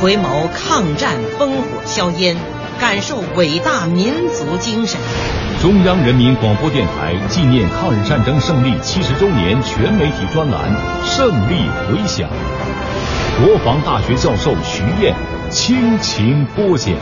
回眸抗战烽火硝烟，感受伟大民族精神。中央人民广播电台纪念抗日战争胜利七十周年全媒体专栏《胜利回响》，国防大学教授徐燕倾情播讲。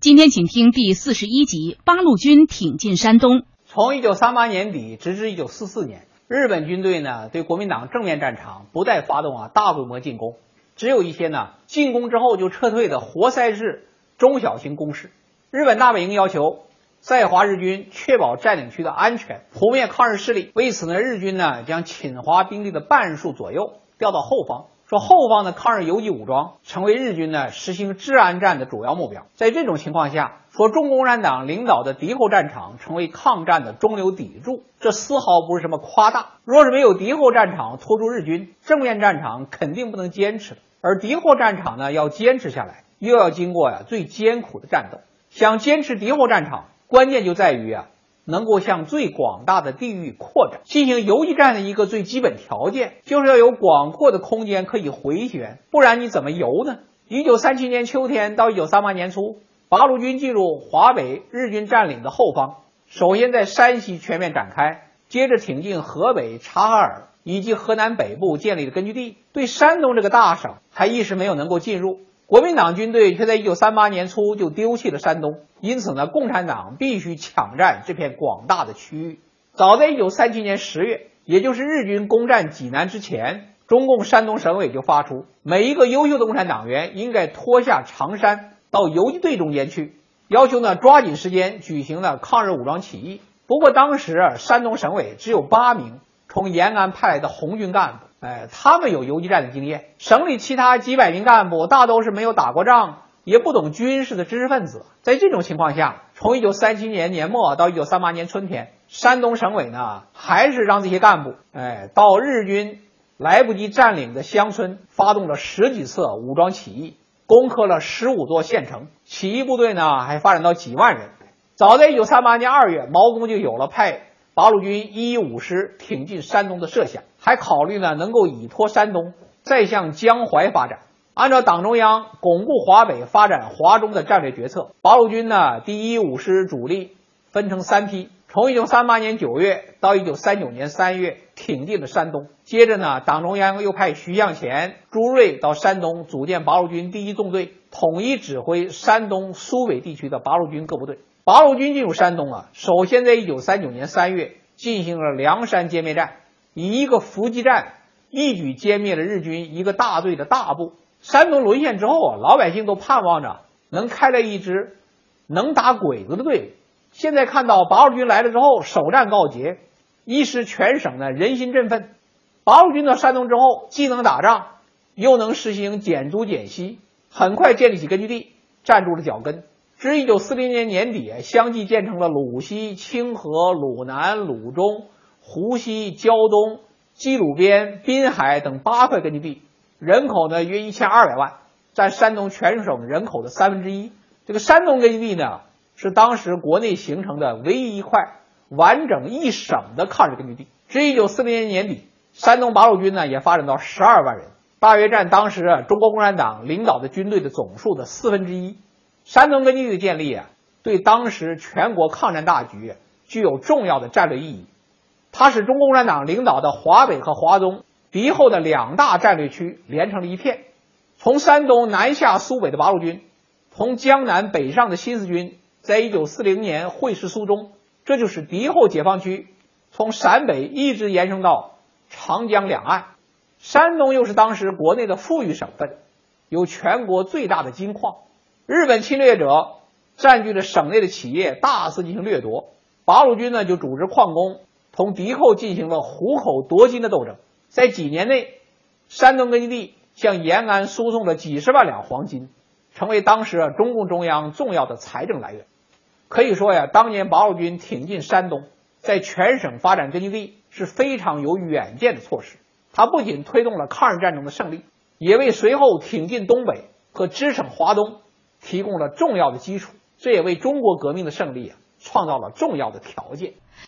今天，请听第四十一集：八路军挺进山东。从一九三八年底直至一九四四年。日本军队呢，对国民党正面战场不再发动啊大规模进攻，只有一些呢进攻之后就撤退的活塞式中小型攻势。日本大本营要求在华日军确保占领区的安全，扑灭抗日势力。为此呢，日军呢将侵华兵力的半数左右调到后方。说后方的抗日游击武装成为日军呢实行治安战的主要目标。在这种情况下，说中共产党领导的敌后战场成为抗战的中流砥柱，这丝毫不是什么夸大。若是没有敌后战场拖住日军，正面战场肯定不能坚持而敌后战场呢要坚持下来，又要经过呀最艰苦的战斗。想坚持敌后战场，关键就在于啊。能够向最广大的地域扩展，进行游击战的一个最基本条件，就是要有广阔的空间可以回旋，不然你怎么游呢？一九三七年秋天到一九三八年初，八路军进入华北日军占领的后方，首先在山西全面展开，接着挺进河北察哈尔以及河南北部建立了根据地，对山东这个大省还一时没有能够进入。国民党军队却在一九三八年初就丢弃了山东，因此呢，共产党必须抢占这片广大的区域。早在一九三七年十月，也就是日军攻占济南之前，中共山东省委就发出，每一个优秀的共产党员应该脱下长衫到游击队中间去，要求呢抓紧时间举行了抗日武装起义。不过当时山东省委只有八名从延安派来的红军干部。哎，他们有游击战的经验，省里其他几百名干部大都是没有打过仗，也不懂军事的知识分子。在这种情况下，从一九三七年年末到一九三八年春天，山东省委呢还是让这些干部，哎，到日军来不及占领的乡村，发动了十几次武装起义，攻克了十五座县城，起义部队呢还发展到几万人。早在一九三八年二月，毛泽东就有了派。八路军一一五师挺进山东的设想，还考虑呢能够依托山东，再向江淮发展。按照党中央巩固华北、发展华中的战略决策，八路军呢第一五师主力分成三批，从一九三八年九月到一九三九年三月挺进了山东。接着呢，党中央又派徐向前、朱瑞到山东组建八路军第一纵队，统一指挥山东苏北地区的八路军各部队。八路军进入山东啊，首先在一九三九年三月进行了梁山歼灭战，以一个伏击战一举歼灭了日军一个大队的大部。山东沦陷之后啊，老百姓都盼望着能开来一支能打鬼子的队伍。现在看到八路军来了之后，首战告捷，一时全省呢人心振奋。八路军到山东之后，既能打仗，又能实行减租减息，很快建立起根据地，站住了脚跟。至一九四零年年底，相继建成了鲁西、清河、鲁南、鲁中、湖西、胶东、基鲁边、滨海等八块根据地，人口呢约一千二百万，占山东全省人口的三分之一。这个山东根据地呢，是当时国内形成的唯一一块完整一省的抗日根据地。至一九四零年年底，山东八路军呢也发展到十二万人，大约占当时中国共产党领导的军队的总数的四分之一。山东根据地的建立啊，对当时全国抗战大局具有重要的战略意义。它使中国共产党领导的华北和华中敌后的两大战略区连成了一片。从山东南下苏北的八路军，从江南北上的新四军，在一九四零年会师苏中，这就是敌后解放区从陕北一直延伸到长江两岸。山东又是当时国内的富裕省份，有全国最大的金矿。日本侵略者占据了省内的企业，大肆进行掠夺。八路军呢就组织矿工同敌寇进行了虎口夺金的斗争。在几年内，山东根据地向延安输送了几十万两黄金，成为当时啊中共中央重要的财政来源。可以说呀，当年八路军挺进山东，在全省发展根据地是非常有远见的措施。它不仅推动了抗日战争的胜利，也为随后挺进东北和支撑华东。提供了重要的基础，这也为中国革命的胜利啊创造了重要的条件。